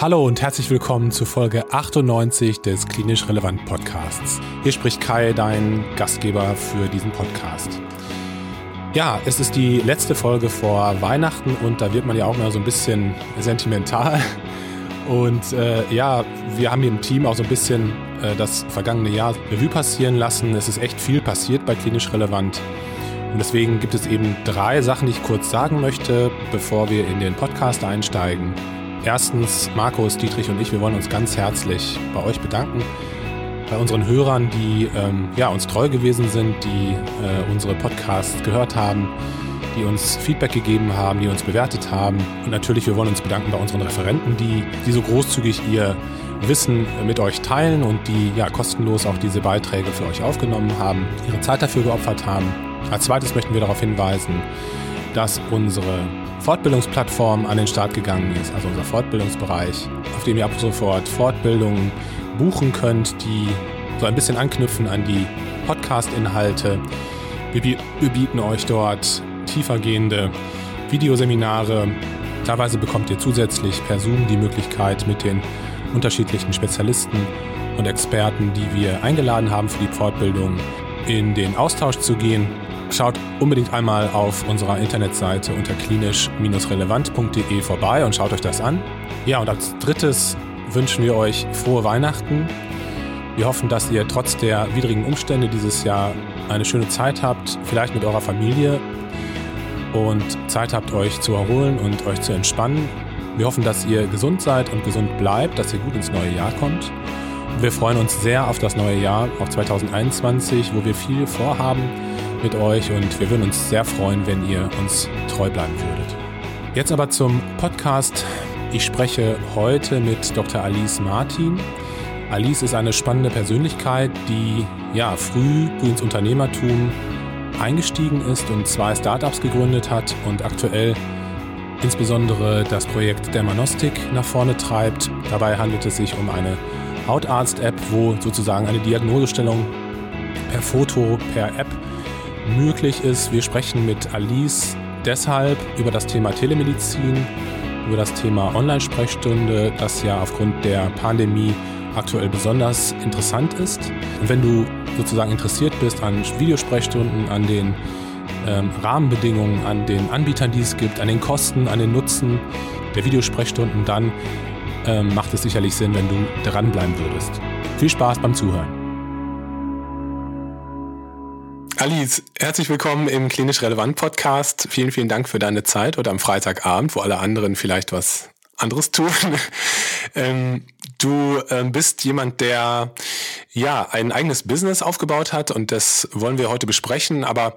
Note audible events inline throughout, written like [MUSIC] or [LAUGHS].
Hallo und herzlich willkommen zu Folge 98 des Klinisch Relevant Podcasts. Hier spricht Kai, dein Gastgeber für diesen Podcast. Ja, es ist die letzte Folge vor Weihnachten und da wird man ja auch mal so ein bisschen sentimental. Und äh, ja, wir haben hier im Team auch so ein bisschen äh, das vergangene Jahr Revue passieren lassen. Es ist echt viel passiert bei Klinisch Relevant. Und deswegen gibt es eben drei Sachen, die ich kurz sagen möchte, bevor wir in den Podcast einsteigen. Erstens, Markus, Dietrich und ich, wir wollen uns ganz herzlich bei euch bedanken, bei unseren Hörern, die ähm, ja, uns treu gewesen sind, die äh, unsere Podcasts gehört haben, die uns Feedback gegeben haben, die uns bewertet haben. Und natürlich, wir wollen uns bedanken bei unseren Referenten, die, die so großzügig ihr Wissen mit euch teilen und die ja kostenlos auch diese Beiträge für euch aufgenommen haben, ihre Zeit dafür geopfert haben. Als zweites möchten wir darauf hinweisen, dass unsere Fortbildungsplattform an den Start gegangen ist, also unser Fortbildungsbereich, auf dem ihr ab sofort Fortbildungen buchen könnt, die so ein bisschen anknüpfen an die Podcast-Inhalte. Wir, bieten euch dort tiefergehende Videoseminare. Teilweise bekommt ihr zusätzlich per Zoom die Möglichkeit, mit den unterschiedlichen Spezialisten und Experten, die wir eingeladen haben für die Fortbildung, in den Austausch zu gehen. Schaut unbedingt einmal auf unserer Internetseite unter klinisch-relevant.de vorbei und schaut euch das an. Ja, und als drittes wünschen wir euch frohe Weihnachten. Wir hoffen, dass ihr trotz der widrigen Umstände dieses Jahr eine schöne Zeit habt, vielleicht mit eurer Familie und Zeit habt, euch zu erholen und euch zu entspannen. Wir hoffen, dass ihr gesund seid und gesund bleibt, dass ihr gut ins neue Jahr kommt. Wir freuen uns sehr auf das neue Jahr, auf 2021, wo wir viel vorhaben mit euch und wir würden uns sehr freuen, wenn ihr uns treu bleiben würdet. Jetzt aber zum Podcast. Ich spreche heute mit Dr. Alice Martin. Alice ist eine spannende Persönlichkeit, die ja früh ins Unternehmertum eingestiegen ist und zwei Startups gegründet hat und aktuell insbesondere das Projekt Dermanostik nach vorne treibt. Dabei handelt es sich um eine Hautarzt-App, wo sozusagen eine Diagnosestellung per Foto, per App möglich ist. Wir sprechen mit Alice deshalb über das Thema Telemedizin, über das Thema Online-Sprechstunde, das ja aufgrund der Pandemie aktuell besonders interessant ist. Und wenn du sozusagen interessiert bist an Videosprechstunden, an den ähm, Rahmenbedingungen, an den Anbietern, die es gibt, an den Kosten, an den Nutzen der Videosprechstunden, dann ähm, macht es sicherlich Sinn, wenn du dranbleiben würdest. Viel Spaß beim Zuhören. Alice, herzlich willkommen im Klinisch Relevant Podcast. Vielen, vielen Dank für deine Zeit heute am Freitagabend, wo alle anderen vielleicht was anderes tun. [LAUGHS] ähm, du ähm, bist jemand, der ja ein eigenes Business aufgebaut hat und das wollen wir heute besprechen, aber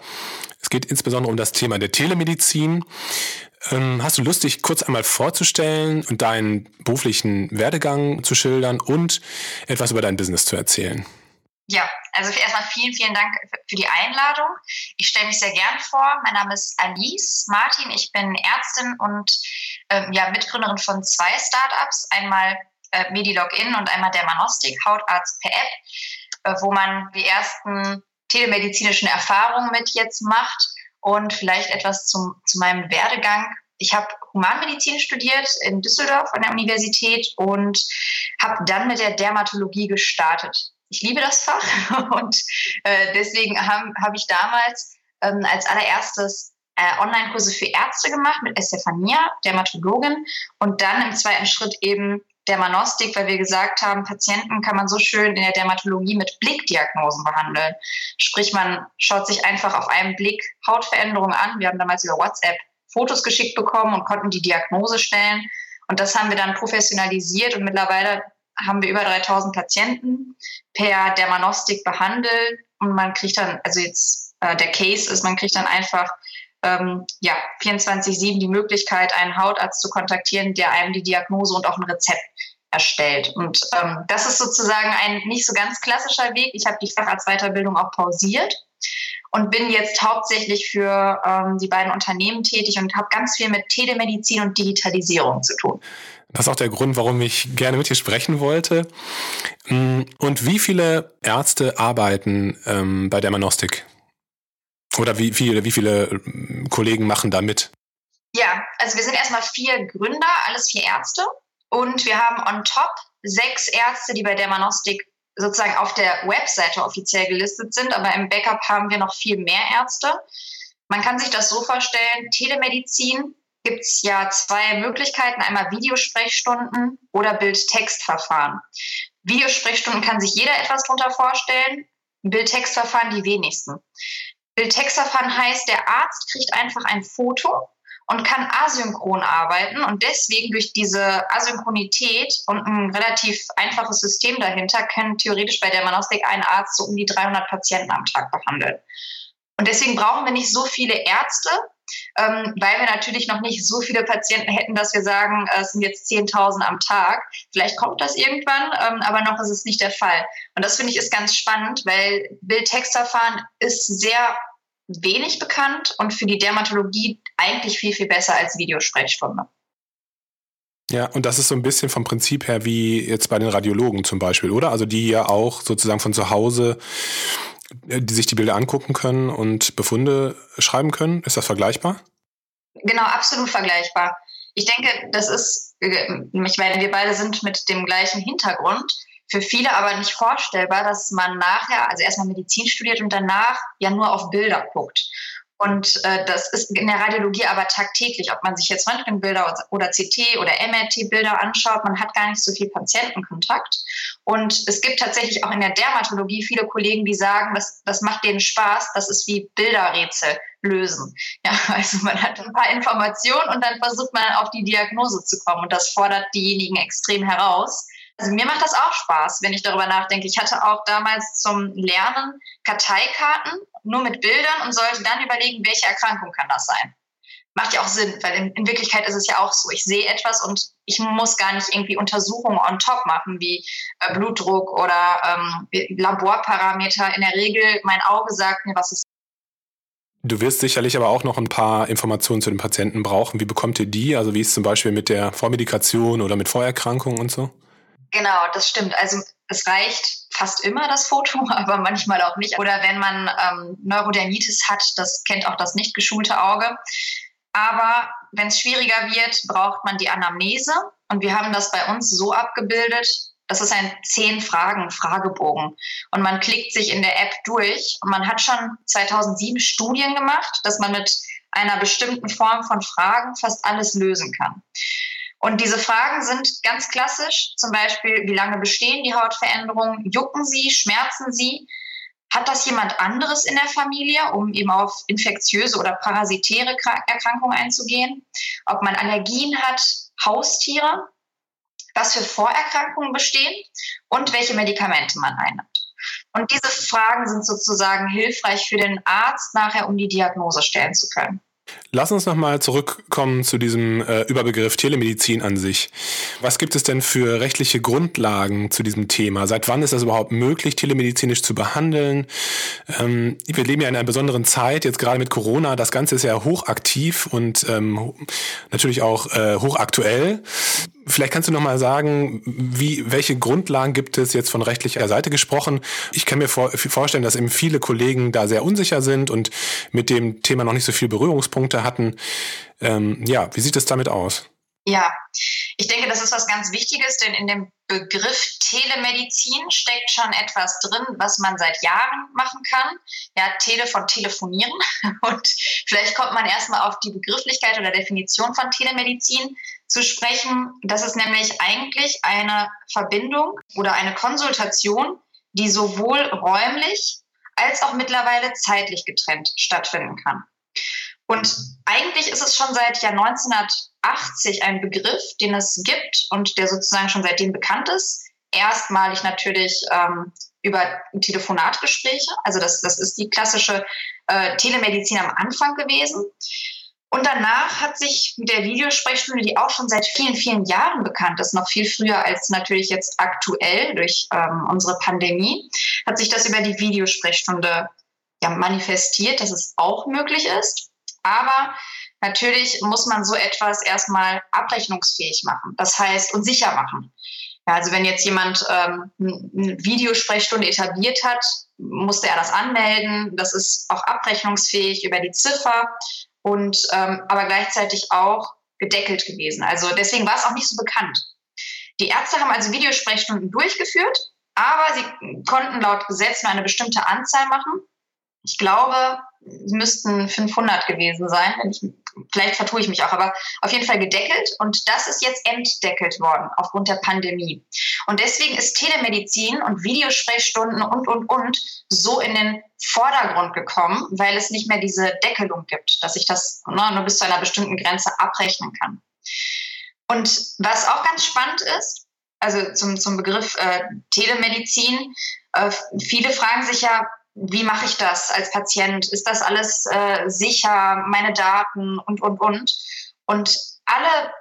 es geht insbesondere um das Thema der Telemedizin. Ähm, hast du Lust, dich kurz einmal vorzustellen und deinen beruflichen Werdegang zu schildern und etwas über dein Business zu erzählen? Ja, also erstmal vielen, vielen Dank für die Einladung. Ich stelle mich sehr gern vor. Mein Name ist Alice Martin. Ich bin Ärztin und ähm, ja, Mitgründerin von zwei Startups. Einmal äh, Medilogin und einmal Dermanostik, Hautarzt per App, äh, wo man die ersten telemedizinischen Erfahrungen mit jetzt macht und vielleicht etwas zum, zu meinem Werdegang. Ich habe Humanmedizin studiert in Düsseldorf an der Universität und habe dann mit der Dermatologie gestartet ich liebe das Fach [LAUGHS] und äh, deswegen habe hab ich damals ähm, als allererstes äh, Online-Kurse für Ärzte gemacht mit Estefania, Dermatologin, und dann im zweiten Schritt eben Dermanostik, weil wir gesagt haben, Patienten kann man so schön in der Dermatologie mit Blickdiagnosen behandeln. Sprich, man schaut sich einfach auf einen Blick Hautveränderungen an. Wir haben damals über WhatsApp Fotos geschickt bekommen und konnten die Diagnose stellen. Und das haben wir dann professionalisiert und mittlerweile haben wir über 3000 Patienten per Dermanostik behandelt und man kriegt dann, also jetzt äh, der Case ist, man kriegt dann einfach ähm, ja, 24-7 die Möglichkeit, einen Hautarzt zu kontaktieren, der einem die Diagnose und auch ein Rezept erstellt. Und ähm, das ist sozusagen ein nicht so ganz klassischer Weg. Ich habe die Facharztweiterbildung auch pausiert und bin jetzt hauptsächlich für ähm, die beiden Unternehmen tätig und habe ganz viel mit Telemedizin und Digitalisierung zu tun. Das ist auch der Grund, warum ich gerne mit dir sprechen wollte. Mm, und wie viele Ärzte arbeiten ähm, bei Dermanostik? Oder wie viele, wie viele ähm, Kollegen machen da mit? Ja, also wir sind erstmal vier Gründer, alles vier Ärzte. Und wir haben on top sechs Ärzte, die bei Dermanostik sozusagen auf der Webseite offiziell gelistet sind, aber im Backup haben wir noch viel mehr Ärzte. Man kann sich das so vorstellen, Telemedizin gibt es ja zwei Möglichkeiten, einmal Videosprechstunden oder Bild-Text-Verfahren. Videosprechstunden kann sich jeder etwas darunter vorstellen, Bild-Text-Verfahren die wenigsten. Bild-Text-Verfahren heißt, der Arzt kriegt einfach ein Foto und kann asynchron arbeiten und deswegen durch diese Asynchronität und ein relativ einfaches System dahinter können theoretisch bei der Manostik ein Arzt so um die 300 Patienten am Tag behandeln. Und deswegen brauchen wir nicht so viele Ärzte, ähm, weil wir natürlich noch nicht so viele Patienten hätten, dass wir sagen, äh, es sind jetzt 10.000 am Tag. Vielleicht kommt das irgendwann, ähm, aber noch ist es nicht der Fall. Und das finde ich ist ganz spannend, weil Bild-Text-Verfahren ist sehr wenig bekannt und für die Dermatologie eigentlich viel, viel besser als Videosprechstunde. Ja, und das ist so ein bisschen vom Prinzip her wie jetzt bei den Radiologen zum Beispiel, oder? Also die ja auch sozusagen von zu Hause die sich die Bilder angucken können und Befunde schreiben können. Ist das vergleichbar? Genau, absolut vergleichbar. Ich denke, das ist, äh, ich meine, wir beide sind mit dem gleichen Hintergrund. Für viele aber nicht vorstellbar, dass man nachher, also erstmal Medizin studiert und danach ja nur auf Bilder guckt. Und äh, das ist in der Radiologie aber tagtäglich, ob man sich jetzt Röntgenbilder oder CT oder MRT-Bilder anschaut, man hat gar nicht so viel Patientenkontakt. Und es gibt tatsächlich auch in der Dermatologie viele Kollegen, die sagen, das, das macht denen Spaß, das ist wie Bilderrätsel lösen. [LAUGHS] Ja, also man hat ein paar Informationen und dann versucht man auf die Diagnose zu kommen und das fordert diejenigen extrem heraus. Also mir macht das auch Spaß, wenn ich darüber nachdenke. Ich hatte auch damals zum Lernen Karteikarten nur mit Bildern und sollte dann überlegen, welche Erkrankung kann das sein. Macht ja auch Sinn, weil in, in Wirklichkeit ist es ja auch so. Ich sehe etwas und ich muss gar nicht irgendwie Untersuchungen on top machen, wie äh, Blutdruck oder ähm, Laborparameter. In der Regel, mein Auge sagt mir, was es Du wirst sicherlich aber auch noch ein paar Informationen zu den Patienten brauchen. Wie bekommt ihr die? Also wie ist es zum Beispiel mit der Vormedikation oder mit Vorerkrankungen und so? Genau, das stimmt. Also es reicht fast immer das Foto, [LAUGHS] aber manchmal auch nicht. Oder wenn man ähm, Neurodermitis hat, das kennt auch das nicht geschulte Auge. Aber wenn es schwieriger wird, braucht man die Anamnese. Und wir haben das bei uns so abgebildet, das ist ein zehn Fragen Fragebogen und man klickt sich in der App durch und man hat schon 2007 Studien gemacht, dass man mit einer bestimmten Form von Fragen fast alles lösen kann. Und diese Fragen sind ganz klassisch, zum Beispiel, wie lange bestehen die Hautveränderungen? Jucken sie? Schmerzen sie? Hat das jemand anderes in der Familie, um eben auf infektiöse oder parasitäre Erkrankungen einzugehen? Ob man Allergien hat, Haustiere, was für Vorerkrankungen bestehen und welche Medikamente man einnimmt. Und diese Fragen sind sozusagen hilfreich für den Arzt nachher, um die Diagnose stellen zu können. Lass uns nochmal zurückkommen zu diesem äh, Überbegriff Telemedizin an sich. Was gibt es denn für rechtliche Grundlagen zu diesem Thema? Seit wann ist das überhaupt möglich, telemedizinisch zu behandeln? Ähm, wir leben ja in einer besonderen Zeit, jetzt gerade mit Corona. Das Ganze ist ja hochaktiv und ähm, natürlich auch äh, hochaktuell. Vielleicht kannst du noch mal sagen, wie, welche Grundlagen gibt es jetzt von rechtlicher Seite gesprochen? Ich kann mir vor, vorstellen, dass eben viele Kollegen da sehr unsicher sind und mit dem Thema noch nicht so viel Berührungspunkte hatten. Ähm, ja, wie sieht es damit aus? Ja, ich denke, das ist was ganz Wichtiges, denn in dem Begriff Telemedizin steckt schon etwas drin, was man seit Jahren machen kann. Ja, Tele von telefonieren. [LAUGHS] Und vielleicht kommt man erstmal auf die Begrifflichkeit oder Definition von Telemedizin zu sprechen. Das ist nämlich eigentlich eine Verbindung oder eine Konsultation, die sowohl räumlich als auch mittlerweile zeitlich getrennt stattfinden kann. Und eigentlich ist es schon seit Jahr 1980 ein Begriff, den es gibt und der sozusagen schon seitdem bekannt ist. Erstmalig natürlich ähm, über Telefonatgespräche. Also das, das ist die klassische äh, Telemedizin am Anfang gewesen. Und danach hat sich mit der Videosprechstunde, die auch schon seit vielen, vielen Jahren bekannt ist, noch viel früher als natürlich jetzt aktuell durch ähm, unsere Pandemie, hat sich das über die Videosprechstunde ja, manifestiert, dass es auch möglich ist. Aber natürlich muss man so etwas erstmal abrechnungsfähig machen, das heißt und sicher machen. Ja, also wenn jetzt jemand ähm, eine Videosprechstunde etabliert hat, musste er das anmelden. Das ist auch abrechnungsfähig über die Ziffer und ähm, aber gleichzeitig auch gedeckelt gewesen. Also deswegen war es auch nicht so bekannt. Die Ärzte haben also Videosprechstunden durchgeführt, aber sie konnten laut Gesetz nur eine bestimmte Anzahl machen. Ich glaube, es müssten 500 gewesen sein. Ich, vielleicht vertue ich mich auch, aber auf jeden Fall gedeckelt. Und das ist jetzt entdeckelt worden aufgrund der Pandemie. Und deswegen ist Telemedizin und Videosprechstunden und, und, und so in den Vordergrund gekommen, weil es nicht mehr diese Deckelung gibt, dass ich das ne, nur bis zu einer bestimmten Grenze abrechnen kann. Und was auch ganz spannend ist, also zum, zum Begriff äh, Telemedizin, äh, viele fragen sich ja, wie mache ich das als Patient? Ist das alles äh, sicher, meine Daten und, und, und? Und alle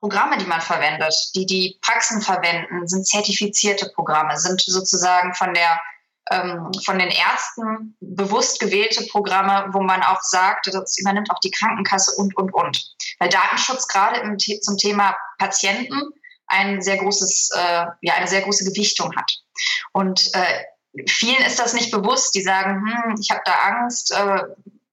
Programme, die man verwendet, die die Praxen verwenden, sind zertifizierte Programme, sind sozusagen von der ähm, von den Ärzten bewusst gewählte Programme, wo man auch sagt, das übernimmt auch die Krankenkasse und, und, und. Weil Datenschutz gerade im, zum Thema Patienten ein sehr großes, äh, ja, eine sehr große Gewichtung hat. Und äh, vielen ist das nicht bewusst. Die sagen, hm, ich habe da Angst, äh,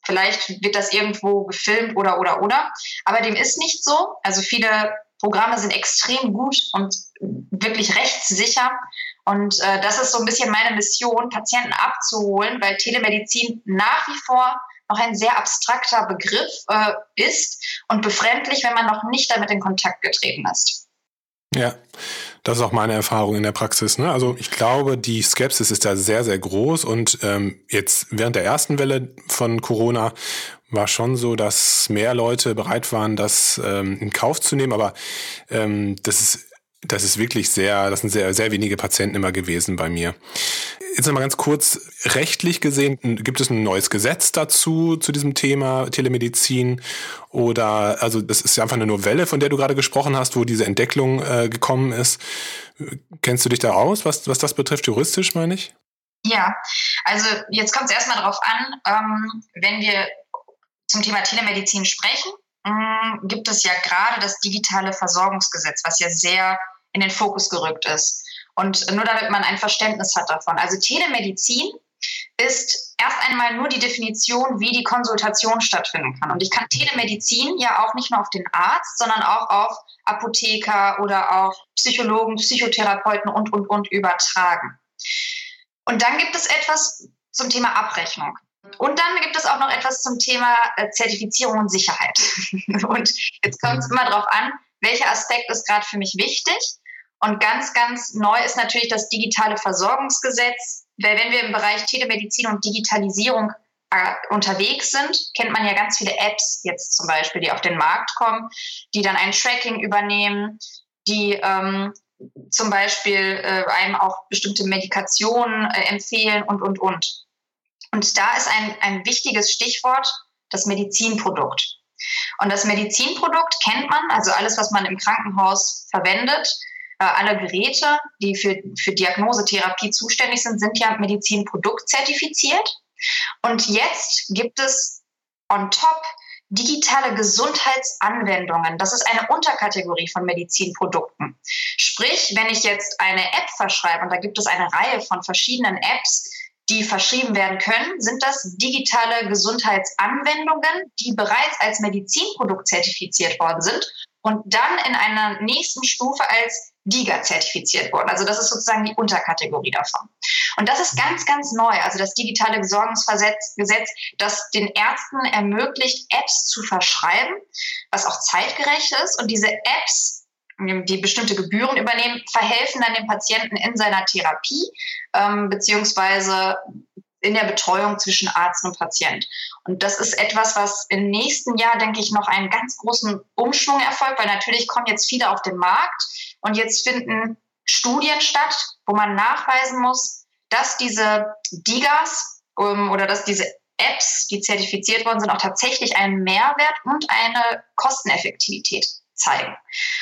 vielleicht wird das irgendwo gefilmt oder oder oder. Aber dem ist nicht so. Also viele Programme sind extrem gut und wirklich rechtssicher. Und äh, das ist so ein bisschen meine Mission, Patienten abzuholen, weil Telemedizin nach wie vor noch ein sehr abstrakter Begriff äh, ist und befremdlich, wenn man noch nicht damit in Kontakt getreten ist. Ja, das ist auch meine Erfahrung in der Praxis. Ne? Also ich glaube, die Skepsis ist da sehr, sehr groß und ähm, jetzt während der ersten Welle von Corona war schon so, dass mehr Leute bereit waren, das ähm, in Kauf zu nehmen, aber ähm, das ist das ist wirklich sehr, das sind sehr, sehr wenige Patienten immer gewesen bei mir. Jetzt nochmal ganz kurz, rechtlich gesehen, gibt es ein neues Gesetz dazu, zu diesem Thema Telemedizin? Oder, also das ist ja einfach eine Novelle, von der du gerade gesprochen hast, wo diese Entdeckung äh, gekommen ist. Kennst du dich da aus, was, was das betrifft, juristisch, meine ich? Ja, also jetzt kommt es erstmal darauf an, ähm, wenn wir zum Thema Telemedizin sprechen, hm, gibt es ja gerade das digitale Versorgungsgesetz, was ja sehr in den Fokus gerückt ist. Und nur damit man ein Verständnis hat davon. Also Telemedizin ist erst einmal nur die Definition, wie die Konsultation stattfinden kann. Und ich kann Telemedizin ja auch nicht nur auf den Arzt, sondern auch auf Apotheker oder auch Psychologen, Psychotherapeuten und, und, und übertragen. Und dann gibt es etwas zum Thema Abrechnung. Und dann gibt es auch noch etwas zum Thema äh, Zertifizierung und Sicherheit. [LAUGHS] und jetzt kommt es immer darauf an, welcher Aspekt ist gerade für mich wichtig. Und ganz, ganz neu ist natürlich das digitale Versorgungsgesetz. Weil wenn wir im Bereich Telemedizin und Digitalisierung äh, unterwegs sind, kennt man ja ganz viele Apps jetzt zum Beispiel, die auf den Markt kommen, die dann ein Tracking übernehmen, die ähm, zum Beispiel äh, einem auch bestimmte Medikationen äh, empfehlen und, und, und. Und da ist ein, ein wichtiges Stichwort das Medizinprodukt. Und das Medizinprodukt kennt man, also alles, was man im Krankenhaus verwendet. Äh, alle Geräte, die für, für Diagnosetherapie zuständig sind, sind ja Medizinprodukt zertifiziert. Und jetzt gibt es on top digitale Gesundheitsanwendungen. Das ist eine Unterkategorie von Medizinprodukten. Sprich, wenn ich jetzt eine App verschreibe, und da gibt es eine Reihe von verschiedenen Apps, die verschrieben werden können, sind das digitale Gesundheitsanwendungen, die bereits als Medizinprodukt zertifiziert worden sind und dann in einer nächsten Stufe als DIGA zertifiziert wurden. Also das ist sozusagen die Unterkategorie davon. Und das ist ganz, ganz neu. Also das digitale Besorgungsgesetz, das den Ärzten ermöglicht, Apps zu verschreiben, was auch zeitgerecht ist. Und diese Apps die bestimmte Gebühren übernehmen, verhelfen dann dem Patienten in seiner Therapie ähm, beziehungsweise in der Betreuung zwischen Arzt und Patient. Und das ist etwas, was im nächsten Jahr, denke ich, noch einen ganz großen Umschwung erfolgt, weil natürlich kommen jetzt viele auf den Markt und jetzt finden Studien statt, wo man nachweisen muss, dass diese DIGAs ähm, oder dass diese Apps, die zertifiziert worden sind, auch tatsächlich einen Mehrwert und eine Kosteneffektivität zeigen.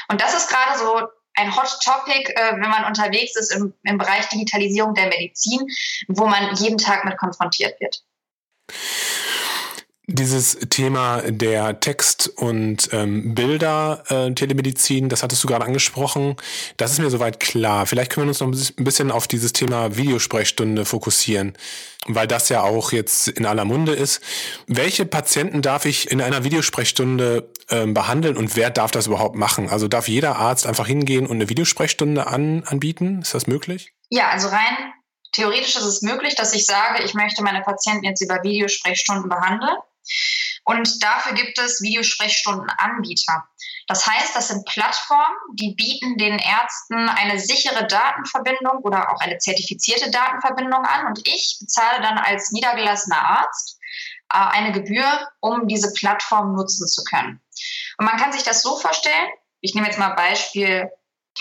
Und das ist gerade so ein Hot Topic, äh, wenn man unterwegs ist im, im Bereich Digitalisierung der Medizin, wo man jeden Tag mit konfrontiert wird. Dieses Thema der Text- und ähm, Bilder-Telemedizin, äh, das hattest du gerade angesprochen. Das ist mir soweit klar. Vielleicht können wir uns noch ein bisschen auf dieses Thema Videosprechstunde fokussieren, weil das ja auch jetzt in aller Munde ist. Welche Patienten darf ich in einer Videosprechstunde ähm, behandeln und wer darf das überhaupt machen? Also darf jeder Arzt einfach hingehen und eine Videosprechstunde an, anbieten? Ist das möglich? Ja, also rein theoretisch ist es möglich, dass ich sage, ich möchte meine Patienten jetzt über Videosprechstunden behandeln. Und dafür gibt es Videosprechstundenanbieter. Das heißt, das sind Plattformen, die bieten den Ärzten eine sichere Datenverbindung oder auch eine zertifizierte Datenverbindung an. Und ich bezahle dann als niedergelassener Arzt äh, eine Gebühr, um diese Plattform nutzen zu können. Und man kann sich das so vorstellen, ich nehme jetzt mal Beispiel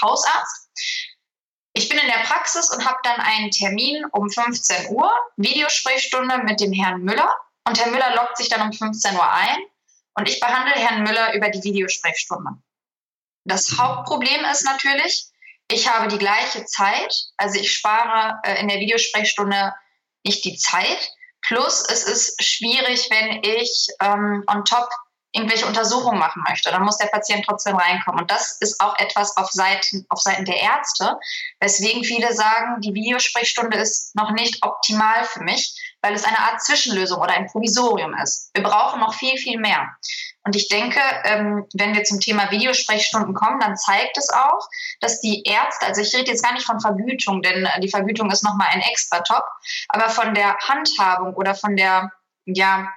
Hausarzt. Ich bin in der Praxis und habe dann einen Termin um 15 Uhr, Videosprechstunde mit dem Herrn Müller. Und Herr Müller loggt sich dann um 15 Uhr ein und ich behandle Herrn Müller über die Videosprechstunde. Das Hauptproblem ist natürlich, ich habe die gleiche Zeit, also ich spare äh, in der Videosprechstunde nicht die Zeit. Plus es ist schwierig, wenn ich ähm, on top irgendwelche Untersuchungen machen möchte, dann muss der Patient trotzdem reinkommen. Und das ist auch etwas auf Seiten, auf Seiten der Ärzte, weswegen viele sagen, die Videosprechstunde ist noch nicht optimal für mich, weil es eine Art Zwischenlösung oder ein Provisorium ist. Wir brauchen noch viel, viel mehr. Und ich denke, ähm, wenn wir zum Thema Videosprechstunden kommen, dann zeigt es auch, dass die Ärzte, also ich rede jetzt gar nicht von Vergütung, denn die Vergütung ist nochmal ein extra Top, aber von der Handhabung oder von der ja,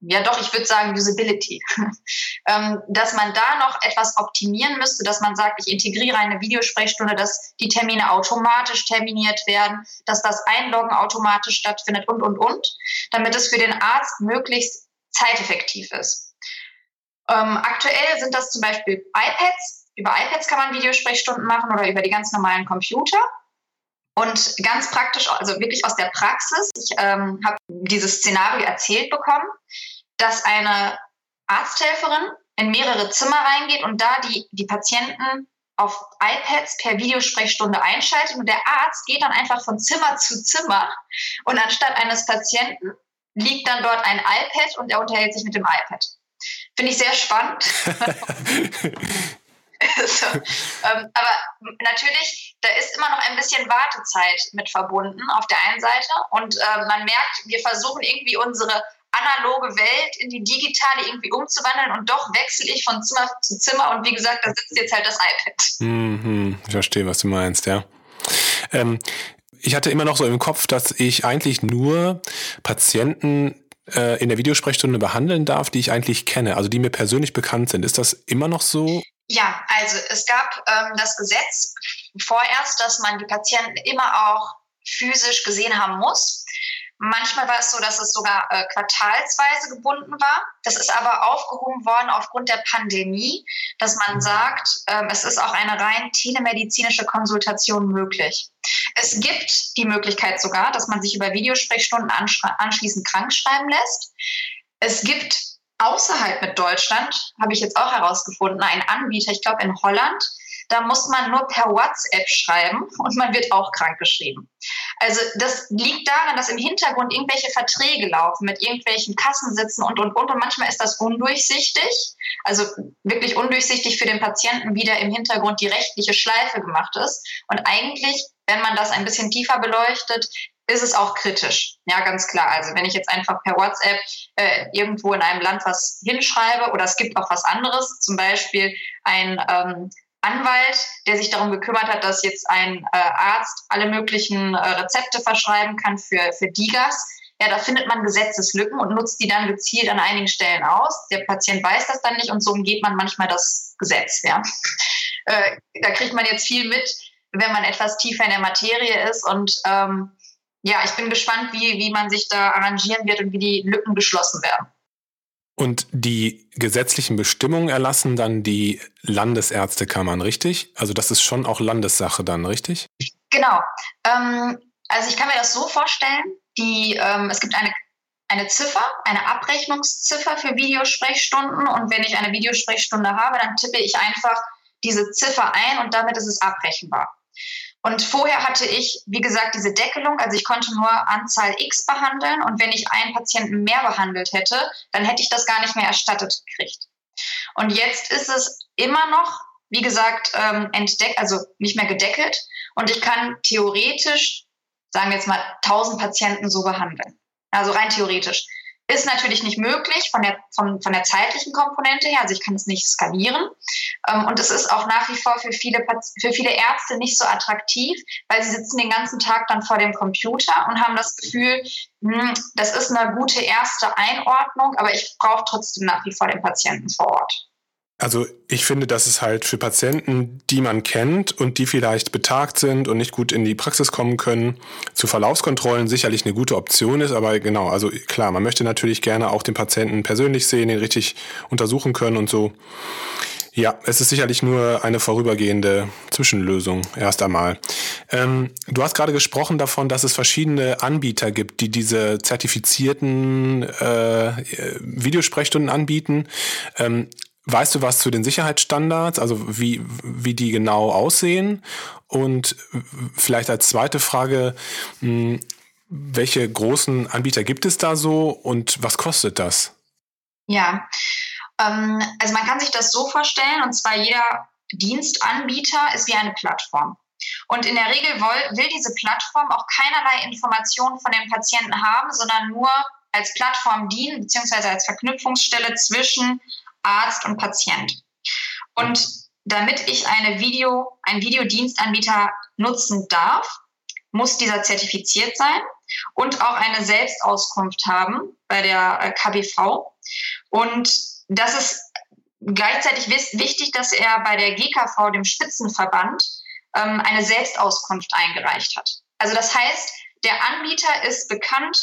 ja doch, ich würde sagen Usability, [LAUGHS] ähm, dass man da noch etwas optimieren müsste, dass man sagt, ich integriere eine Videosprechstunde, dass die Termine automatisch terminiert werden, dass das Einloggen automatisch stattfindet und, und, und, damit es für den Arzt möglichst zeiteffektiv ist. Ähm, aktuell sind das zum Beispiel iPads. Über iPads kann man Videosprechstunden machen oder über die ganz normalen Computer. Und ganz praktisch, also wirklich aus der Praxis, ich ähm, habe dieses Szenario erzählt bekommen, dass eine Arzthelferin in mehrere Zimmer reingeht und da die, die Patienten auf iPads per Videosprechstunde einschaltet und der Arzt geht dann einfach von Zimmer zu Zimmer und anstatt eines Patienten liegt dann dort ein iPad und er unterhält sich mit dem iPad. Finde ich sehr spannend. [LAUGHS] [LAUGHS] so, ähm, aber natürlich, da ist immer noch ein bisschen Wartezeit mit verbunden auf der einen Seite. Und äh, man merkt, wir versuchen irgendwie unsere analoge Welt in die digitale irgendwie umzuwandeln und doch wechsle ich von Zimmer zu Zimmer und wie gesagt, da sitzt jetzt halt das iPad. Mhm, ich verstehe, was du meinst, ja. Ähm, ich hatte immer noch so im Kopf, dass ich eigentlich nur Patienten äh, in der Videosprechstunde behandeln darf, die ich eigentlich kenne, also die mir persönlich bekannt sind. Ist das immer noch so? Ja, also es gab ähm, das Gesetz vorerst, dass man die Patienten immer auch physisch gesehen haben muss. Manchmal war es so, dass es sogar äh, quartalsweise gebunden war. Das ist aber aufgehoben worden aufgrund der Pandemie, dass man sagt, ähm, es ist auch eine rein telemedizinische Konsultation möglich. Es gibt die Möglichkeit sogar, dass man sich über Videosprechstunden anschließend krankschreiben lässt. Es gibt außerhalb mit Deutschland, habe ich jetzt auch herausgefunden, einen Anbieter, ich glaube in Holland, da muss man nur per WhatsApp schreiben und man wird auch krankgeschrieben. Also das liegt daran, dass im Hintergrund irgendwelche Verträge laufen mit irgendwelchen Kassensitzen und, und, und. Und manchmal ist das undurchsichtig, also wirklich undurchsichtig für den Patienten, wie da im Hintergrund die rechtliche Schleife gemacht ist. Und eigentlich, wenn man das ein bisschen tiefer beleuchtet, ist es auch kritisch. Ja, ganz klar. Also wenn ich jetzt einfach per WhatsApp äh, irgendwo in einem Land was hinschreibe oder es gibt auch was anderes, zum Beispiel ein ähm, Anwalt, der sich darum gekümmert hat, dass jetzt ein äh, Arzt alle möglichen äh, Rezepte verschreiben kann für, für Digas. Ja, da findet man Gesetzeslücken und nutzt die dann gezielt an einigen Stellen aus. Der Patient weiß das dann nicht und so umgeht man manchmal das Gesetz. Ja. Äh, da kriegt man jetzt viel mit, wenn man etwas tiefer in der Materie ist und ähm, ja, ich bin gespannt, wie, wie man sich da arrangieren wird und wie die Lücken geschlossen werden. Und die gesetzlichen Bestimmungen erlassen dann die Landesärztekammern, richtig? Also das ist schon auch Landessache dann, richtig? Genau. Ähm, also ich kann mir das so vorstellen, die, ähm, es gibt eine, eine Ziffer, eine Abrechnungsziffer für Videosprechstunden und wenn ich eine Videosprechstunde habe, dann tippe ich einfach diese Ziffer ein und damit ist es abrechenbar. Und vorher hatte ich, wie gesagt, diese Deckelung, also ich konnte nur Anzahl X behandeln und wenn ich einen Patienten mehr behandelt hätte, dann hätte ich das gar nicht mehr erstattet gekriegt. Und jetzt ist es immer noch, wie gesagt, ähm, entdeckt, also nicht mehr gedeckelt und ich kann theoretisch, sagen wir jetzt mal, 1000 Patienten so behandeln. Also rein theoretisch. Ist natürlich nicht möglich von der, von, von der zeitlichen Komponente her, also ich kann es nicht skalieren. Ähm, und es ist auch nach wie vor für viele, für viele Ärzte nicht so attraktiv, weil sie sitzen den ganzen Tag dann vor dem Computer und haben das Gefühl, hm, das ist eine gute erste Einordnung, aber ich brauche trotzdem nach wie vor den Patienten vor Ort. Also ich finde, dass es halt für Patienten, die man kennt und die vielleicht betagt sind und nicht gut in die Praxis kommen können, zu Verlaufskontrollen sicherlich eine gute Option ist. Aber genau, also klar, man möchte natürlich gerne auch den Patienten persönlich sehen, den richtig untersuchen können und so. Ja, es ist sicherlich nur eine vorübergehende Zwischenlösung erst einmal. Ähm, du hast gerade gesprochen davon, dass es verschiedene Anbieter gibt, die diese zertifizierten äh, Videosprechstunden anbieten. Ähm, Weißt du was zu den Sicherheitsstandards, also wie, wie die genau aussehen? Und vielleicht als zweite Frage, hm, welche großen Anbieter gibt es da so und was kostet das? Ja, ähm, also man kann sich das so vorstellen, und zwar jeder Dienstanbieter ist wie eine Plattform. Und in der Regel will, will diese Plattform auch keinerlei Informationen von den Patienten haben, sondern nur als Plattform dienen, beziehungsweise als Verknüpfungsstelle zwischen Arzt und Patient. Und damit ich eine Video, einen Videodienstanbieter nutzen darf, muss dieser zertifiziert sein und auch eine Selbstauskunft haben bei der äh, KBV. Und das ist gleichzeitig wichtig, dass er bei der GKV, dem Spitzenverband, ähm, eine Selbstauskunft eingereicht hat. Also das heißt, der Anbieter ist bekannt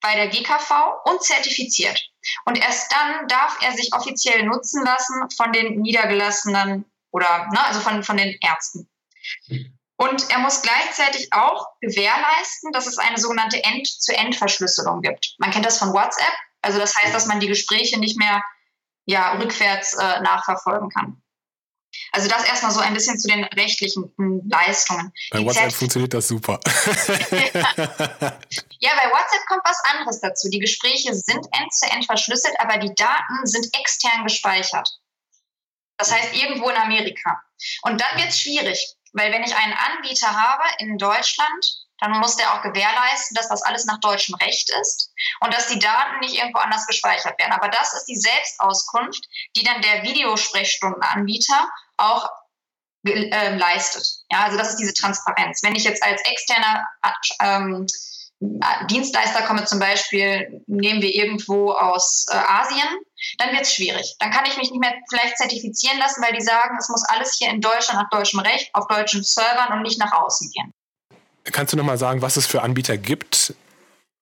bei der GKV und zertifiziert. Und erst dann darf er sich offiziell nutzen lassen von den niedergelassenen oder ne, also von, von den Ärzten. Und er muss gleichzeitig auch gewährleisten, dass es eine sogenannte End-zu-End-Verschlüsselung gibt. Man kennt das von WhatsApp. Also das heißt, dass man die Gespräche nicht mehr ja, rückwärts äh, nachverfolgen kann. Also das erstmal so ein bisschen zu den rechtlichen Leistungen. Bei WhatsApp funktioniert das super. [LAUGHS] [LAUGHS] ja, bei WhatsApp kommt was anderes dazu. Die Gespräche sind end-zu-end -end verschlüsselt, aber die Daten sind extern gespeichert. Das heißt irgendwo in Amerika. Und dann wird es schwierig, weil wenn ich einen Anbieter habe in Deutschland, dann muss der auch gewährleisten, dass das alles nach deutschem Recht ist und dass die Daten nicht irgendwo anders gespeichert werden. Aber das ist die Selbstauskunft, die dann der Videosprechstundenanbieter auch äh, leistet. Ja, also das ist diese Transparenz. Wenn ich jetzt als externer ähm, Dienstleister komme, zum Beispiel nehmen wir irgendwo aus äh, Asien, dann wird es schwierig. Dann kann ich mich nicht mehr vielleicht zertifizieren lassen, weil die sagen, es muss alles hier in Deutschland nach deutschem Recht, auf deutschen Servern und nicht nach außen gehen. Kannst du noch mal sagen, was es für Anbieter gibt?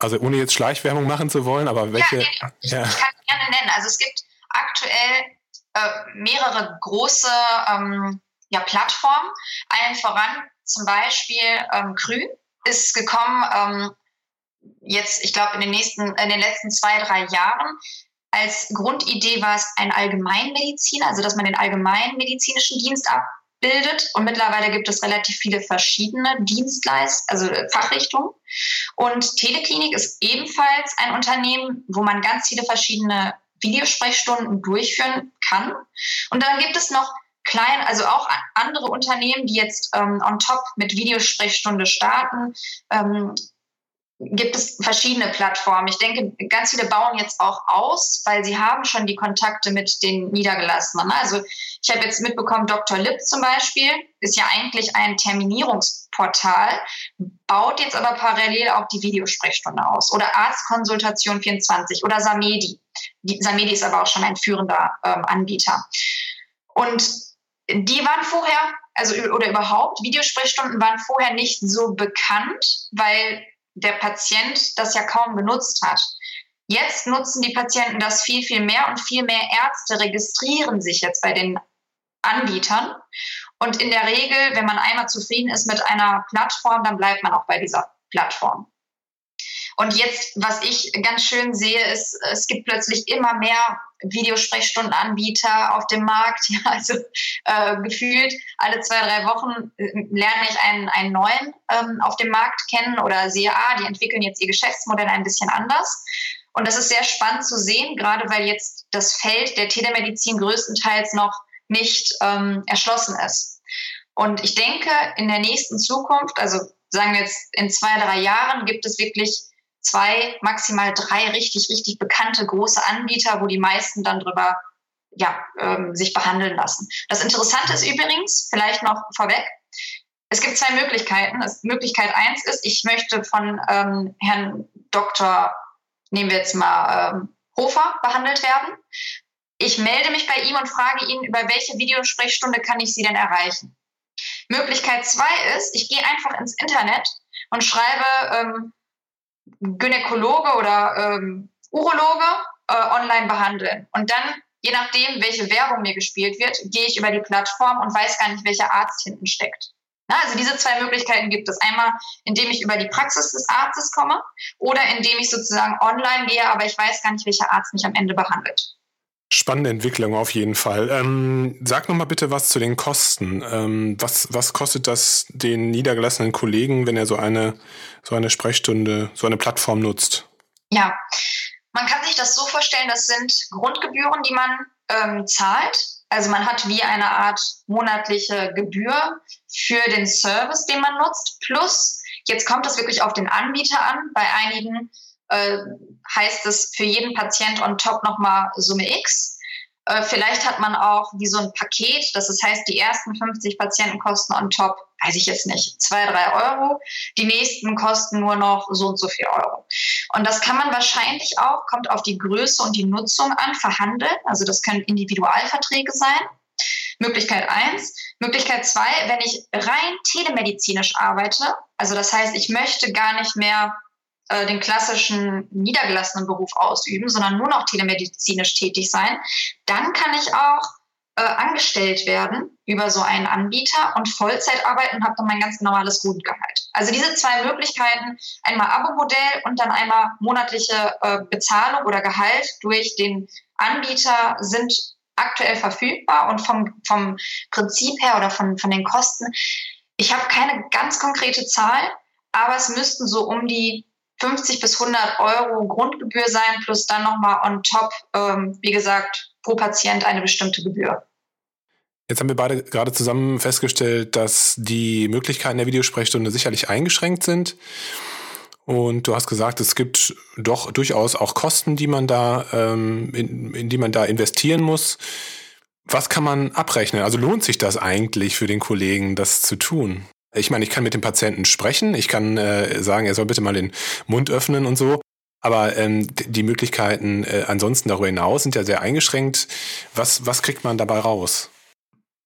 Also ohne jetzt Schleichwerbung machen zu wollen, aber welche? Ja, ich, ja. ich kann gerne nennen. Also es gibt aktuell äh, mehrere große ähm, ja, Plattformen. Allen voran zum Beispiel ähm, Krü ist gekommen ähm, jetzt, ich glaube, in den nächsten, in den letzten zwei, drei Jahren. Als Grundidee war es ein Allgemeinmedizin, also dass man den allgemeinmedizinischen Dienst ab, bildet. Und mittlerweile gibt es relativ viele verschiedene Dienstleist, also Fachrichtungen. Und Teleklinik ist ebenfalls ein Unternehmen, wo man ganz viele verschiedene Videosprechstunden durchführen kann. Und dann gibt es noch klein, also auch andere Unternehmen, die jetzt ähm, on top mit Videosprechstunde starten. Ähm, gibt es verschiedene Plattformen. Ich denke, ganz viele bauen jetzt auch aus, weil sie haben schon die Kontakte mit den Niedergelassenen. Also ich habe jetzt mitbekommen, Dr. Lipp zum Beispiel ist ja eigentlich ein Terminierungsportal, baut jetzt aber parallel auch die Videosprechstunde aus. Oder Arztkonsultation 24 oder Samedi. Die, Samedi ist aber auch schon ein führender ähm, Anbieter. Und die waren vorher, also oder überhaupt, Videosprechstunden waren vorher nicht so bekannt, weil der Patient das ja kaum benutzt hat. Jetzt nutzen die Patienten das viel, viel mehr und viel mehr Ärzte registrieren sich jetzt bei den Anbietern. Und in der Regel, wenn man einmal zufrieden ist mit einer Plattform, dann bleibt man auch bei dieser Plattform. Und jetzt, was ich ganz schön sehe, ist, es gibt plötzlich immer mehr Videosprechstundenanbieter auf dem Markt. [LAUGHS] Ja, also äh, gefühlt alle zwei, drei Wochen äh, lerne ich einen, einen neuen ähm, auf dem Markt kennen oder sehe, ah, die entwickeln jetzt ihr Geschäftsmodell ein bisschen anders. Und das ist sehr spannend zu sehen, gerade weil jetzt das Feld der Telemedizin größtenteils noch nicht ähm, erschlossen ist. Und ich denke, in der nächsten Zukunft, also sagen wir jetzt in zwei, drei Jahren, gibt es wirklich zwei, maximal drei richtig, richtig bekannte große Anbieter, wo die meisten dann drüber ja, ähm, sich behandeln lassen. Das Interessante ist übrigens, vielleicht noch vorweg, es gibt zwei Möglichkeiten. Möglichkeit eins ist, ich möchte von ähm, Herrn Dr. nehmen wir jetzt mal ähm, Hofer behandelt werden. Ich melde mich bei ihm und frage ihn, über welche Videosprechstunde kann ich Sie denn erreichen? Möglichkeit zwei ist, ich gehe einfach ins Internet und schreibe ähm, Gynäkologe oder ähm, Urologe äh, online behandeln. Und dann, je nachdem, welche Werbung mir gespielt wird, gehe ich über die Plattform und weiß gar nicht, welcher Arzt hinten steckt. Na, also diese zwei Möglichkeiten gibt es. Einmal, indem ich über die Praxis des Arztes komme oder indem ich sozusagen online gehe, aber ich weiß gar nicht, welcher Arzt mich am Ende behandelt. Spannende Entwicklung auf jeden Fall. Ähm, sag noch mal bitte was zu den Kosten. Ähm, was, was kostet das den niedergelassenen Kollegen, wenn er so eine, so eine Sprechstunde, so eine Plattform nutzt? Ja, man kann sich das so vorstellen, das sind Grundgebühren, die man ähm, zahlt. Also man hat wie eine Art monatliche Gebühr für den Service, den man nutzt. Plus, jetzt kommt es wirklich auf den Anbieter an. Bei einigen äh, heißt es für jeden Patient on top nochmal Summe X. Äh, vielleicht hat man auch wie so ein Paket, das heißt, die ersten 50 Patienten kosten on top, weiß ich jetzt nicht, zwei, drei Euro. Die nächsten kosten nur noch so und so viel Euro. Und das kann man wahrscheinlich auch, kommt auf die Größe und die Nutzung an, verhandeln. Also das können Individualverträge sein. Möglichkeit eins. Möglichkeit zwei, wenn ich rein telemedizinisch arbeite, also das heißt, ich möchte gar nicht mehr äh, den klassischen niedergelassenen Beruf ausüben, sondern nur noch telemedizinisch tätig sein, dann kann ich auch äh, angestellt werden über so einen Anbieter und Vollzeit arbeiten und habe dann mein ganz normales Grundgehalt. Also diese zwei Möglichkeiten, einmal Abo-Modell und dann einmal monatliche äh, Bezahlung oder Gehalt durch den Anbieter sind aktuell verfügbar und vom, vom Prinzip her oder von, von den Kosten. Ich habe keine ganz konkrete Zahl, aber es müssten so um die 50 bis 100 Euro Grundgebühr sein, plus dann nochmal on top, ähm, wie gesagt, pro Patient eine bestimmte Gebühr. Jetzt haben wir beide gerade zusammen festgestellt, dass die Möglichkeiten der Videosprechstunde sicherlich eingeschränkt sind. Und du hast gesagt, es gibt doch durchaus auch Kosten, die man da, ähm, in, in die man da investieren muss. Was kann man abrechnen? Also lohnt sich das eigentlich für den Kollegen, das zu tun? Ich meine, ich kann mit dem Patienten sprechen, ich kann äh, sagen, er soll bitte mal den Mund öffnen und so. Aber ähm, die Möglichkeiten äh, ansonsten darüber hinaus sind ja sehr eingeschränkt. Was, was kriegt man dabei raus?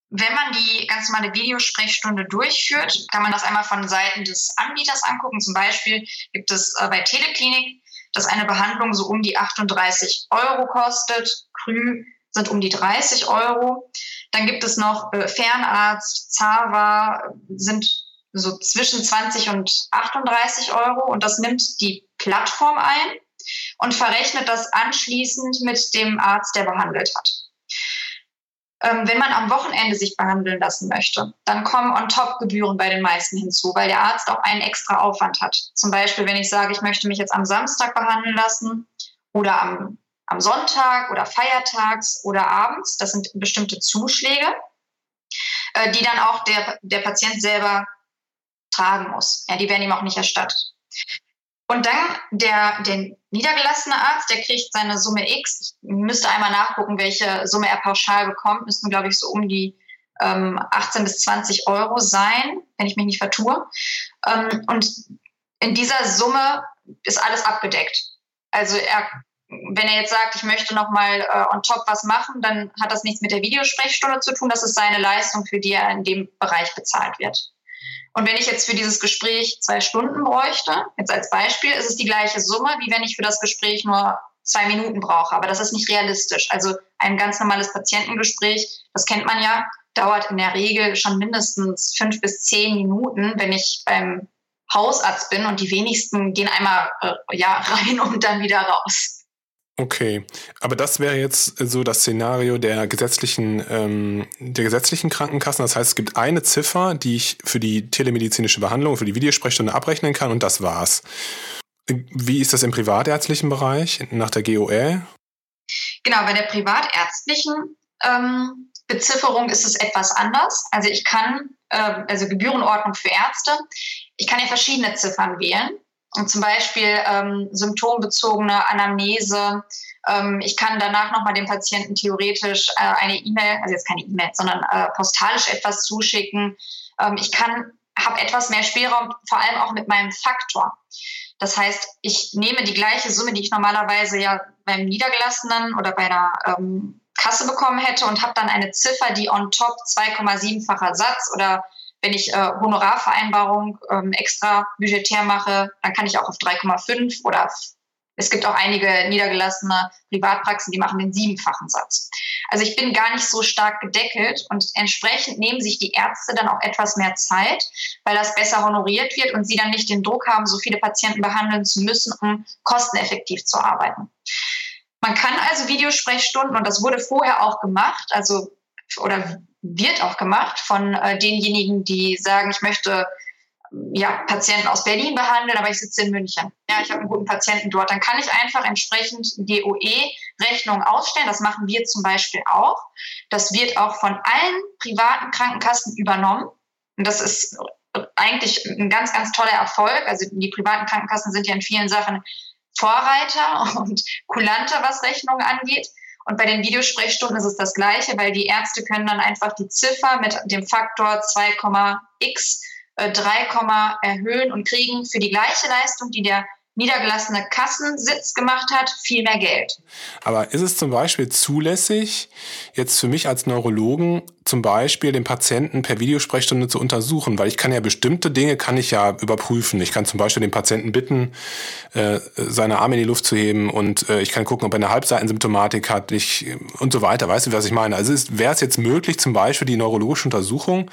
Wenn man die ganz normale Videosprechstunde durchführt, kann man das einmal von Seiten des Anbieters angucken. Zum Beispiel gibt es äh, bei Teleklinik, dass eine Behandlung so um die 38 Euro kostet. Krü sind um die 30 Euro. Dann gibt es noch äh, Fernarzt, Zava, sind so zwischen 20 und 38 Euro und das nimmt die Plattform ein und verrechnet das anschließend mit dem Arzt, der behandelt hat. Ähm, wenn man am Wochenende sich behandeln lassen möchte, dann kommen on top Gebühren bei den meisten hinzu, weil der Arzt auch einen extra Aufwand hat. Zum Beispiel, wenn ich sage, ich möchte mich jetzt am Samstag behandeln lassen oder am am Sonntag oder feiertags oder abends. Das sind bestimmte Zuschläge, äh, die dann auch der, der Patient selber tragen muss. Ja, die werden ihm auch nicht erstattet. Und dann der, der niedergelassene Arzt, der kriegt seine Summe X. Ich müsste einmal nachgucken, welche Summe er pauschal bekommt. Müssten, glaube ich, so um die ähm, 18 bis 20 Euro sein, wenn ich mich nicht vertue. Ähm, und in dieser Summe ist alles abgedeckt. Also er wenn er jetzt sagt, ich möchte nochmal äh, on top was machen, dann hat das nichts mit der Videosprechstunde zu tun. Das ist seine Leistung, für die er in dem Bereich bezahlt wird. Und wenn ich jetzt für dieses Gespräch zwei Stunden bräuchte, jetzt als Beispiel, ist es die gleiche Summe, wie wenn ich für das Gespräch nur zwei Minuten brauche. Aber das ist nicht realistisch. Also ein ganz normales Patientengespräch, das kennt man ja, dauert in der Regel schon mindestens fünf bis zehn Minuten, wenn ich beim Hausarzt bin und die wenigsten gehen einmal äh, ja, [LAUGHS] rein und dann wieder raus. Okay, aber das wäre jetzt so das Szenario der gesetzlichen, ähm, der gesetzlichen Krankenkassen. Das heißt, es gibt eine Ziffer, die ich für die telemedizinische Behandlung, für die Videosprechstunde abrechnen kann und das war's. Wie ist das im privatärztlichen Bereich nach der GOL? Genau, bei der privatärztlichen ähm, Bezifferung ist es etwas anders. Also ich kann, äh, also Gebührenordnung für Ärzte, ich kann ja verschiedene Ziffern wählen. Und zum Beispiel ähm, symptombezogene Anamnese. Ähm, ich kann danach nochmal dem Patienten theoretisch äh, eine E-Mail, also jetzt keine E-Mail, sondern äh, postalisch etwas zuschicken. Ähm, ich kann, habe etwas mehr Spielraum, vor allem auch mit meinem Faktor. Das heißt, ich nehme die gleiche Summe, die ich normalerweise ja beim Niedergelassenen oder bei einer ähm, Kasse bekommen hätte und habe dann eine Ziffer, die on top 2,7-facher Satz oder wenn ich äh, Honorarvereinbarung ähm, extra budgetär mache, dann kann ich auch auf 3,5 oder es gibt auch einige niedergelassene Privatpraxen, die machen den siebenfachen Satz. Also ich bin gar nicht so stark gedeckelt und entsprechend nehmen sich die Ärzte dann auch etwas mehr Zeit, weil das besser honoriert wird und sie dann nicht den Druck haben, so viele Patienten behandeln zu müssen, um kosteneffektiv zu arbeiten. Man kann also Videosprechstunden, und das wurde vorher auch gemacht, also oder wird auch gemacht von äh, denjenigen, die sagen, ich möchte ja, Patienten aus Berlin behandeln, aber ich sitze in München. Ja, ich habe einen guten Patienten dort. Dann kann ich einfach entsprechend DOE-Rechnungen ausstellen. Das machen wir zum Beispiel auch. Das wird auch von allen privaten Krankenkassen übernommen. Und das ist eigentlich ein ganz, ganz toller Erfolg. Also die privaten Krankenkassen sind ja in vielen Sachen Vorreiter [LAUGHS] und kulanter, was Rechnungen angeht. Und bei den Videosprechstunden ist es das Gleiche, weil die Ärzte können dann einfach die Ziffer mit dem Faktor 2,x 3, äh, erhöhen und kriegen für die gleiche Leistung, die der niedergelassene Kassensitz gemacht hat, viel mehr Geld. Aber ist es zum Beispiel zulässig, jetzt für mich als Neurologen zum Beispiel den Patienten per Videosprechstunde zu untersuchen? Weil ich kann ja bestimmte Dinge kann ich ja überprüfen. Ich kann zum Beispiel den Patienten bitten, äh, seine Arme in die Luft zu heben und äh, ich kann gucken, ob er eine Halbseitensymptomatik hat ich, und so weiter. Weißt du, was ich meine? Also wäre es jetzt möglich, zum Beispiel die neurologische Untersuchung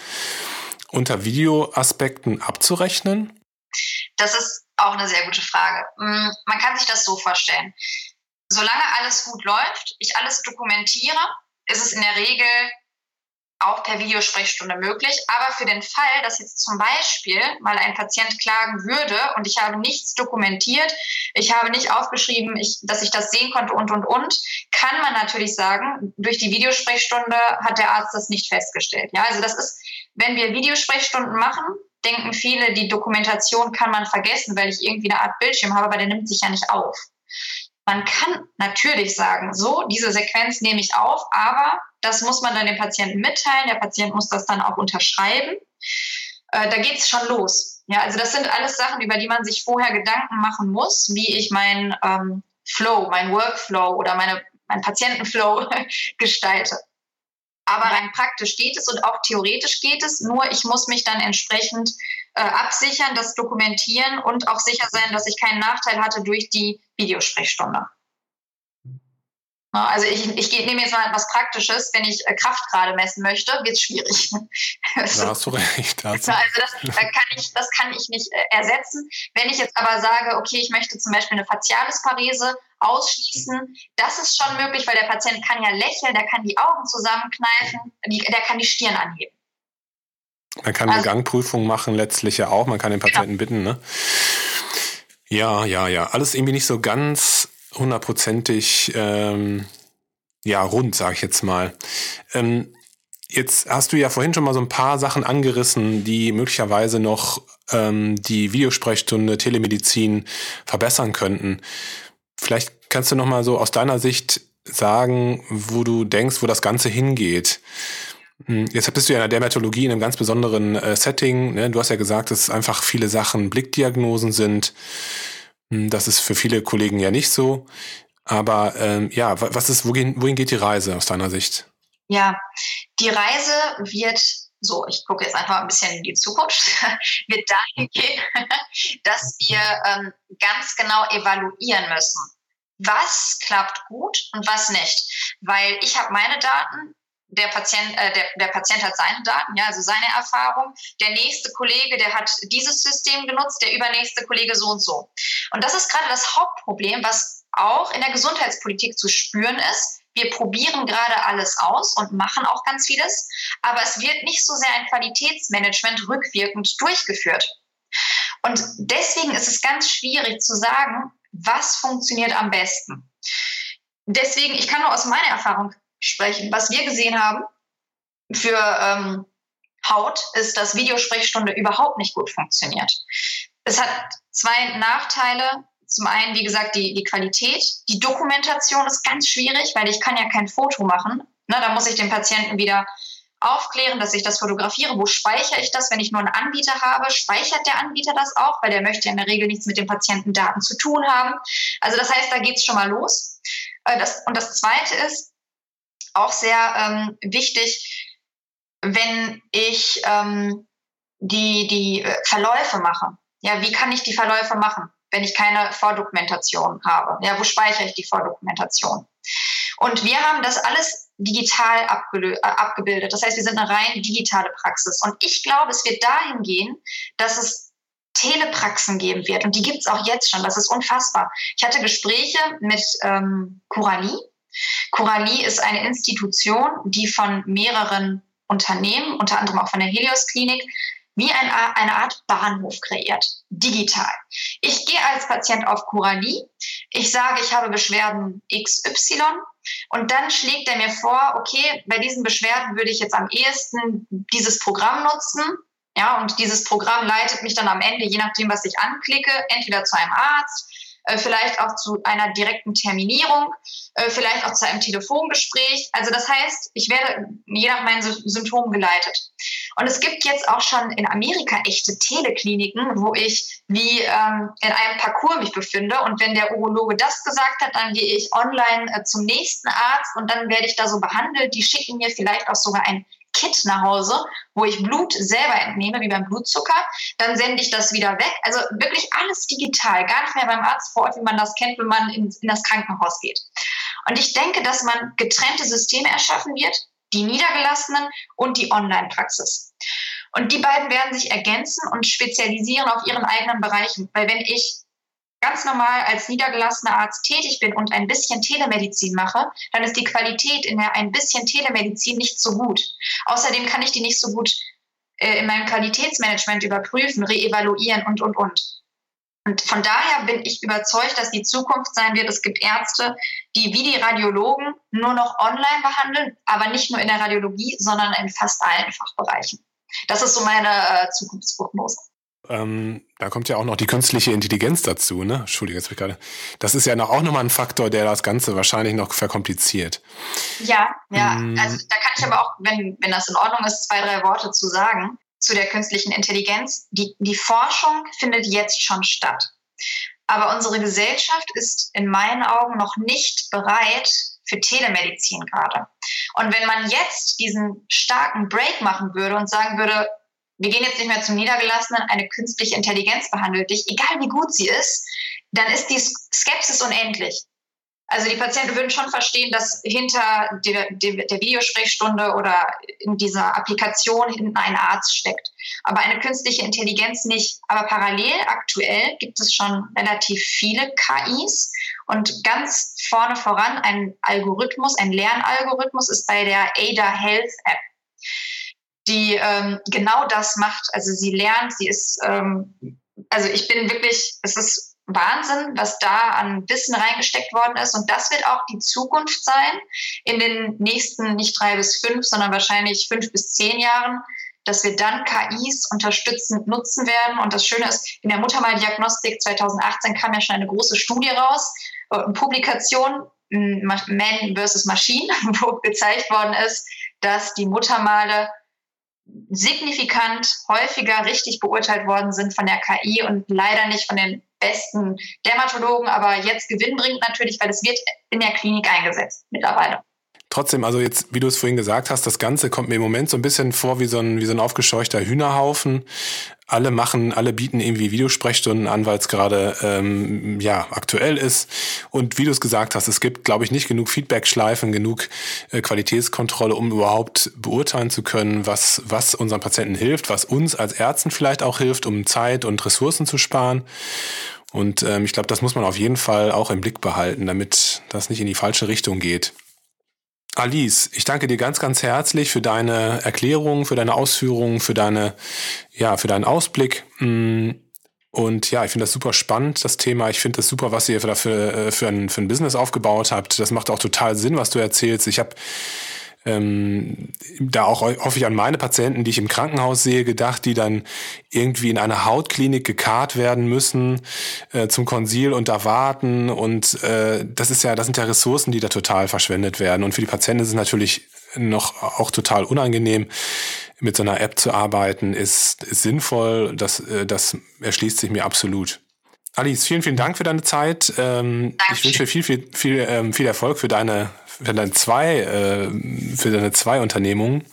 unter Videoaspekten abzurechnen? Das ist auch eine sehr gute Frage. Mm, man kann sich das so vorstellen. Solange alles gut läuft, ich alles dokumentiere, ist es in der Regel auch per Videosprechstunde möglich. Aber für den Fall, dass jetzt zum Beispiel mal ein Patient klagen würde und ich habe nichts dokumentiert, ich habe nicht aufgeschrieben, ich, dass ich das sehen konnte und, und, und, kann man natürlich sagen, durch die Videosprechstunde hat der Arzt das nicht festgestellt. Ja, also das ist, wenn wir Videosprechstunden machen, denken viele, die Dokumentation kann man vergessen, weil ich irgendwie eine Art Bildschirm habe, aber der nimmt sich ja nicht auf. Man kann natürlich sagen, so, diese Sequenz nehme ich auf, aber das muss man dann dem Patienten mitteilen. Der Patient muss das dann auch unterschreiben. Äh, da geht es schon los. Ja, also das sind alles Sachen, über die man sich vorher Gedanken machen muss, wie ich meinen ähm, Flow, meinen Workflow oder meine, meinen Patientenflow [LAUGHS] gestalte. Aber rein praktisch geht es und auch theoretisch geht es. Nur ich muss mich dann entsprechend äh, absichern, das dokumentieren und auch sicher sein, dass ich keinen Nachteil hatte durch die Videosprechstunde. Also ich, ich nehme jetzt mal etwas Praktisches. Wenn ich äh, Kraft gerade messen möchte, wird es schwierig. [LAUGHS] Da hast du recht. Also das, kann ich, das kann ich nicht äh, ersetzen. Wenn ich jetzt aber sage, okay, ich möchte zum Beispiel eine Facialisparese ausschließen, das ist schon möglich, weil der Patient kann ja lächeln, der kann die Augen zusammenkneifen, der kann die Stirn anheben. Man kann also, eine Gangprüfung machen, letztlich ja auch. Man kann den genau. Patienten genau. bitten, ne? Ja, ja, ja. Alles irgendwie nicht so ganz hundertprozentig ähm, ja rund, sage ich jetzt mal. Ähm, jetzt hast du ja vorhin schon mal so ein paar Sachen angerissen, die möglicherweise noch ähm, die Videosprechstunde Telemedizin verbessern könnten. Vielleicht kannst du noch mal so aus deiner Sicht sagen, wo du denkst, wo das Ganze hingeht. Hm, jetzt bist du ja in der Dermatologie in einem ganz besonderen äh, Setting. Ne? Du hast ja gesagt, dass einfach viele Sachen Blickdiagnosen sind. Hm, das ist für viele Kollegen ja nicht so. Aber ähm, ja, was ist, wohin, wohin geht die Reise aus deiner Sicht? Ja, die Reise wird so, ich gucke jetzt einfach ein bisschen in die Zukunft, [LAUGHS] wird dahin gehen, [LAUGHS] dass wir ähm, ganz genau evaluieren müssen, was klappt gut und was nicht. Weil ich habe meine Daten, der Patient, äh, der, der Patient hat seine Daten, ja, also seine Erfahrung. Der nächste Kollege, der hat dieses System genutzt, der übernächste Kollege so und so. Und das ist gerade das Hauptproblem, was auch in der Gesundheitspolitik zu spüren ist. Wir probieren gerade alles aus und machen auch ganz vieles, aber es wird nicht so sehr ein Qualitätsmanagement rückwirkend durchgeführt. Und deswegen ist es ganz schwierig zu sagen, was funktioniert am besten. Deswegen, ich kann nur aus meiner Erfahrung sprechen. Was wir gesehen haben für ähm, Haut ist, dass Videosprechstunde überhaupt nicht gut funktioniert. Es hat zwei Nachteile. Zum einen, wie gesagt, die, die Qualität. Die Dokumentation ist ganz schwierig, weil ich kann ja kein Foto machen. Ne, da muss ich den Patienten wieder aufklären, dass ich das fotografiere. Wo speichere ich das? Wenn ich nur einen Anbieter habe, speichert der Anbieter das auch, weil der möchte ja in der Regel nichts mit den Patientendaten zu tun haben. Also das heißt, da geht es schon mal los. Äh, das, und das Zweite ist auch sehr ähm, wichtig, wenn ich ähm, die, die äh, Verläufe mache. Ja, wie kann ich die Verläufe machen, wenn ich keine Vordokumentation habe? Ja, wo speichere ich die Vordokumentation? Und wir haben das alles digital äh, abgebildet. Das heißt, wir sind eine rein digitale Praxis. Und ich glaube, es wird dahin gehen, dass es Telepraxen geben wird. Und die gibt es auch jetzt schon. Das ist unfassbar. Ich hatte Gespräche mit ähm, Curali. Curali ist eine Institution, die von mehreren Unternehmen, unter anderem auch von der Helios Klinik, wie ein, eine Art Bahnhof kreiert, digital. Ich gehe als Patient auf Curali, ich sage, ich habe Beschwerden XY und dann schlägt er mir vor, okay, bei diesen Beschwerden würde ich jetzt am ehesten dieses Programm nutzen. Ja, und dieses Programm leitet mich dann am Ende, je nachdem, was ich anklicke, entweder zu einem Arzt, vielleicht auch zu einer direkten Terminierung, äh, vielleicht auch zu einem Telefongespräch. Also das heißt, ich werde je nach meinen Symptomen geleitet. Und es gibt jetzt auch schon in Amerika echte Telekliniken, wo ich wie ähm, in einem Parcours mich befinde. Und wenn der Urologe das gesagt hat, dann gehe ich online äh, zum nächsten Arzt und dann werde ich da so behandelt. Die schicken mir vielleicht auch sogar ein Kit nach Hause, wo ich Blut selber entnehme, wie beim Blutzucker. Dann sende ich das wieder weg. Also wirklich alles digital, gar nicht mehr beim Arzt vor Ort, wie man das kennt, wenn man in, in das Krankenhaus geht. Und ich denke, dass man getrennte Systeme erschaffen wird, die niedergelassenen und die Online-Praxis. Und die beiden werden sich ergänzen und spezialisieren auf ihren eigenen Bereichen. Weil wenn ich ganz normal als niedergelassener Arzt tätig bin und ein bisschen Telemedizin mache, dann ist die Qualität in der ein bisschen Telemedizin nicht so gut. Außerdem kann ich die nicht so gut äh, in meinem Qualitätsmanagement überprüfen, reevaluieren und, und, und. Und von daher bin ich überzeugt, dass die Zukunft sein wird. Es gibt Ärzte, die wie die Radiologen nur noch online behandeln, aber nicht nur in der Radiologie, sondern in fast allen Fachbereichen. Das ist so meine äh, Zukunftsprognose. Ähm, da kommt ja auch noch die künstliche Intelligenz dazu, ne? Entschuldige, jetzt gerade. Das ist ja noch, auch nochmal ein Faktor, der das Ganze wahrscheinlich noch verkompliziert. Ja, ja. Mm. Also da kann ich aber auch, wenn, wenn das in Ordnung ist, zwei, drei Worte zu sagen zu der künstlichen Intelligenz. Die, die Forschung findet jetzt schon statt. Aber unsere Gesellschaft ist in meinen Augen noch nicht bereit für Telemedizin gerade. Und wenn man jetzt diesen starken Break machen würde und sagen würde, wir gehen jetzt nicht mehr zum Niedergelassenen, eine künstliche Intelligenz behandelt dich, egal wie gut sie ist, dann ist die Skepsis unendlich. Also die Patienten würden schon verstehen, dass hinter der, der, Videosprechstunde oder in dieser Applikation hinten ein Arzt steckt. Aber eine künstliche Intelligenz nicht. Aber parallel aktuell gibt es schon relativ viele KIs und ganz vorne voran ein Algorithmus, ein Lernalgorithmus ist bei der Ada Health App die ähm, genau das macht. Also sie lernt, sie ist, ähm, also ich bin wirklich, es ist Wahnsinn, was da an Wissen reingesteckt worden ist. Und das wird auch die Zukunft sein in den nächsten nicht drei bis fünf, sondern wahrscheinlich fünf bis zehn Jahren, dass wir dann KIs unterstützend nutzen werden. Und das Schöne ist, in der Muttermaldiagnostik 2018 kam ja schon eine große Studie raus, äh, eine Publikation, Man versus Machine, [LAUGHS] wo gezeigt worden ist, dass die Muttermale signifikant häufiger richtig beurteilt worden sind von der KI und leider nicht von den besten Dermatologen, aber jetzt gewinnbringend natürlich, weil es wird in der Klinik eingesetzt mittlerweile. Trotzdem, also jetzt, wie du es vorhin gesagt hast, das Ganze kommt mir im Moment so ein bisschen vor wie so ein, wie so ein aufgescheuchter Hühnerhaufen. Alle machen, alle bieten irgendwie Videosprechstunden an, weil es gerade ähm, ja aktuell ist. Und wie du es gesagt hast, es gibt, glaube ich, nicht genug Feedback-Schleifen, genug äh, Qualitätskontrolle, um überhaupt beurteilen zu können, was was unseren Patienten hilft, was uns als Ärzten vielleicht auch hilft, um Zeit und Ressourcen zu sparen. Und ähm, ich glaube, das muss man auf jeden Fall auch im Blick behalten, damit das nicht in die falsche Richtung geht. Alice, ich danke dir ganz, ganz herzlich für deine Erklärung, für deine Ausführungen, für deine, ja, für deinen Ausblick. Mm, und ja, ich finde das super spannend, das Thema. Ich finde das super, was ihr dafür äh, für ein, für ein Business aufgebaut habt. Das macht auch total Sinn, was du erzählst. Ich habe ähm, da auch hoffe ich an meine Patienten, die ich im Krankenhaus sehe, gedacht, die dann irgendwie in einer Hautklinik gekarrt werden müssen äh, zum Konsil und da warten. Und äh, das ist ja, das sind ja Ressourcen, die da total verschwendet werden. Und für die Patienten ist es natürlich noch auch total unangenehm, mit so einer App zu arbeiten, ist, ist sinnvoll. Das, äh, das erschließt sich mir absolut. Alice, vielen, vielen Dank für deine Zeit. Ähm, ich wünsche dir viel, viel, viel, ähm, viel Erfolg für deine, für deine zwei, äh, für deine zwei Unternehmungen.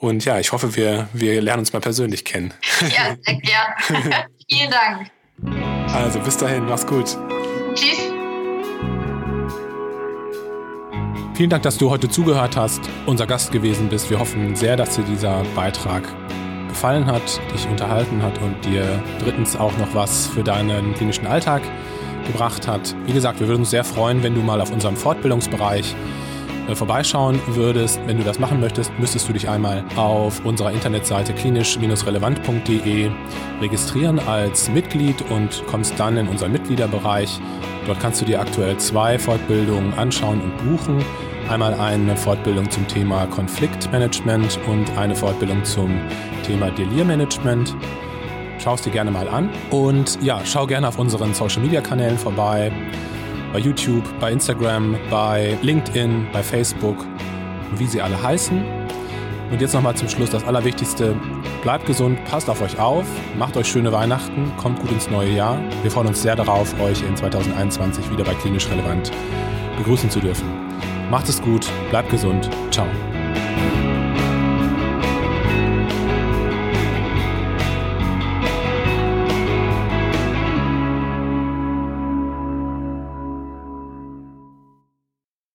Und ja, ich hoffe, wir, wir lernen uns mal persönlich kennen. [LAUGHS] Ja, sehr gern. [LAUGHS] Vielen Dank. Also bis dahin, mach's gut. Tschüss. Vielen Dank, dass du heute zugehört hast, unser Gast gewesen bist. Wir hoffen sehr, dass dir dieser Beitrag gefallen hat, dich unterhalten hat und dir drittens auch noch was für deinen klinischen Alltag gebracht hat. Wie gesagt, wir würden uns sehr freuen, wenn du mal auf unserem Fortbildungsbereich äh, vorbeischauen würdest. Wenn du das machen möchtest, müsstest du dich einmal auf unserer Internetseite klinisch-relevant.de registrieren als Mitglied und kommst dann in unseren Mitgliederbereich. Dort kannst du dir aktuell zwei Fortbildungen anschauen und buchen. Einmal eine Fortbildung zum Thema Konfliktmanagement und eine Fortbildung zum Thema Delirmanagement. Schau es dir gerne mal an. Und ja, schau gerne auf unseren Social Media Kanälen vorbei. Bei YouTube, bei Instagram, bei LinkedIn, bei Facebook wie sie alle heißen. Und jetzt nochmal zum Schluss das Allerwichtigste. Bleibt gesund, passt auf euch auf, macht euch schöne Weihnachten, kommt gut ins neue Jahr. Wir freuen uns sehr darauf, euch in 2021 wieder bei Klinisch Relevant begrüßen zu dürfen. Macht es gut, bleibt gesund. Ciao.